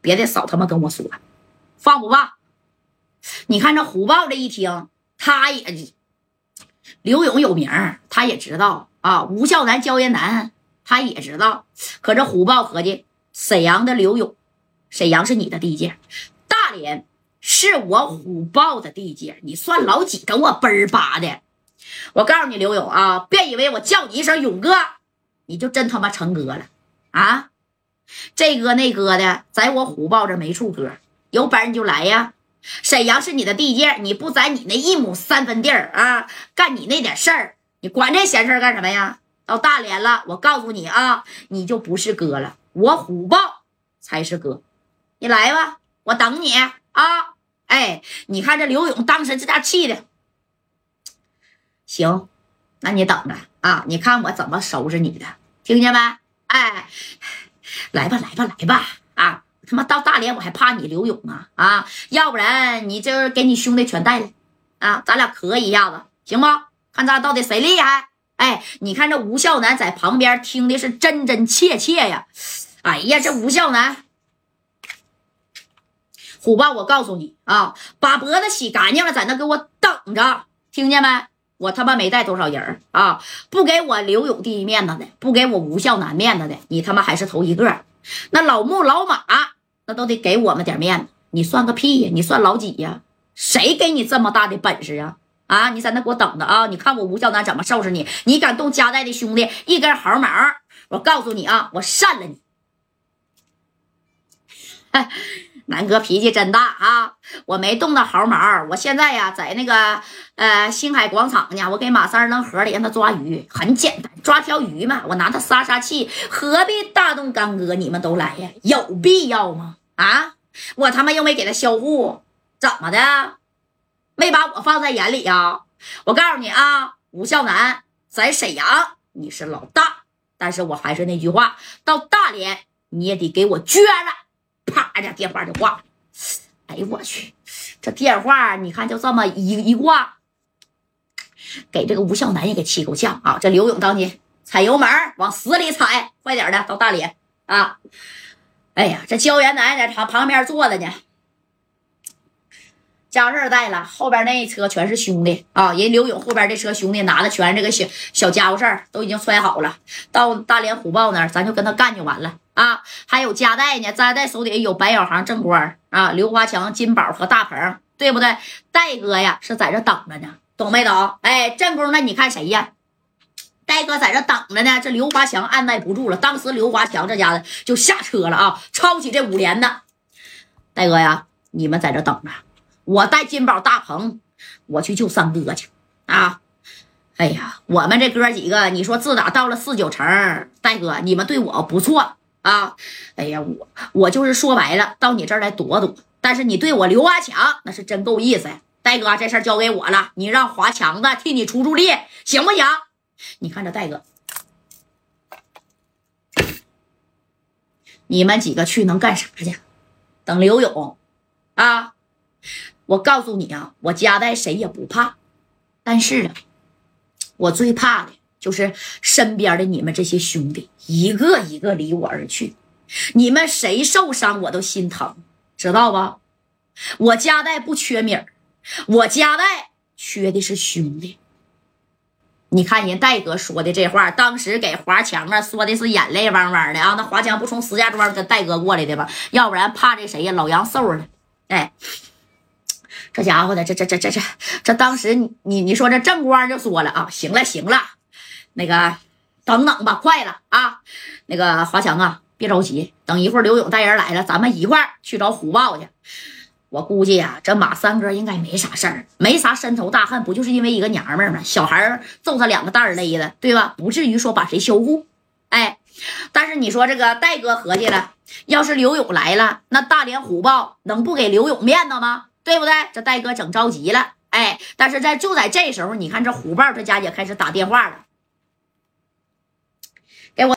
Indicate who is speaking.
Speaker 1: 别的少他妈跟我说，放不放？你看这虎豹这一听，他也刘勇有名他也知道啊。吴孝南、焦艳南，他也知道。可这虎豹合计，沈阳的刘勇，沈阳是你的地界，大连是我虎豹的地界，你算老几？跟我奔儿巴的！我告诉你，刘勇啊，别以为我叫你一声勇哥，你就真他妈成哥了啊！这哥那哥的，在我虎豹这没处搁，有本事你就来呀！沈阳是你的地界，你不在你那一亩三分地儿啊，干你那点事儿，你管这闲事儿干什么呀？到大连了，我告诉你啊，你就不是哥了，我虎豹才是哥。你来吧，我等你啊！哎，你看这刘勇当时这家气的，行，那你等着啊，你看我怎么收拾你的，听见没？哎，来吧，来吧，来吧，啊！他妈到大连我还怕你刘勇啊啊！要不然你这给你兄弟全带来啊，咱俩磕一下子行不？看咱到底谁厉害？哎，你看这吴孝南在旁边听的是真真切切呀！哎呀，这吴孝南，虎豹，我告诉你啊，把脖子洗干净了，在那给我等着，听见没？我他妈没带多少人啊！不给我刘勇弟面子的，不给我吴孝南面子的，你他妈还是头一个。那老木老马。那都得给我们点面子，你算个屁呀！你算老几呀？谁给你这么大的本事啊？啊！你在那给我等着啊！你看我吴孝南怎么收拾你！你敢动家带的兄弟一根毫毛，我告诉你啊，我扇了你！南哥脾气真大啊！我没动那毫毛，我现在呀在那个呃星海广场呢，我给马三扔河里让他抓鱼，很简单，抓条鱼嘛，我拿他撒撒气，何必大动干戈？你们都来呀，有必要吗？啊！我他妈又没给他销户，怎么的？没把我放在眼里呀？我告诉你啊，吴孝南在沈阳你是老大，但是我还是那句话，到大连你也得给我撅了。啪！一下电话就挂了。哎呦我去，这电话你看就这么一一挂，给这个吴孝南也给气够呛啊！这刘勇当年，踩油门往死里踩，快点的到大连啊！哎呀，这焦元南在旁旁边坐着呢，家事儿带了，后边那一车全是兄弟啊！人刘勇后边这车兄弟拿的全是这个小小家伙事儿，都已经揣好了。到大连虎豹那儿，咱就跟他干就完了啊！还有加代呢，加代手底下有白小航、郑官啊、刘华强、金宝和大鹏，对不对？戴哥呀是在这等着呢，懂没懂？哎，正宫，那你看谁呀？戴哥在这等着呢，这刘华强按耐不住了。当时刘华强这家子就下车了啊，抄起这五连的。戴哥呀，你们在这等着，我带金宝、大鹏，我去救三哥去啊！哎呀，我们这哥几个，你说自打到了四九城，戴哥你们对我不错啊。哎呀，我我就是说白了，到你这儿来躲躲。但是你对我刘华强那是真够意思。戴哥，这事儿交给我了，你让华强子替你出出力，行不行？你看这戴哥，你们几个去能干啥去？等刘勇啊！我告诉你啊，我家代谁也不怕，但是啊，我最怕的就是身边的你们这些兄弟，一个一个离我而去，你们谁受伤我都心疼，知道吧？我家代不缺米儿，我家代缺的是兄弟。你看人戴哥说的这话，当时给华强啊说的是眼泪汪汪的啊。那华强不从石家庄跟戴哥过来的吧？要不然怕这谁呀？老杨瘦了。哎，这家伙的，这这这这这这，当时你你你说这正光就说了啊，行了行了，那个等等吧，快了啊。那个华强啊，别着急，等一会儿刘勇带人来了，咱们一块儿去找虎豹去。我估计呀，这马三哥应该没啥事儿，没啥深仇大恨，不就是因为一个娘们儿吗？小孩揍他两个蛋儿勒的，对吧？不至于说把谁销户。哎，但是你说这个戴哥合计了，要是刘勇来了，那大连虎豹能不给刘勇面子吗？对不对？这戴哥整着急了。哎，但是在就在这时候，你看这虎豹这家姐开始打电话了。给我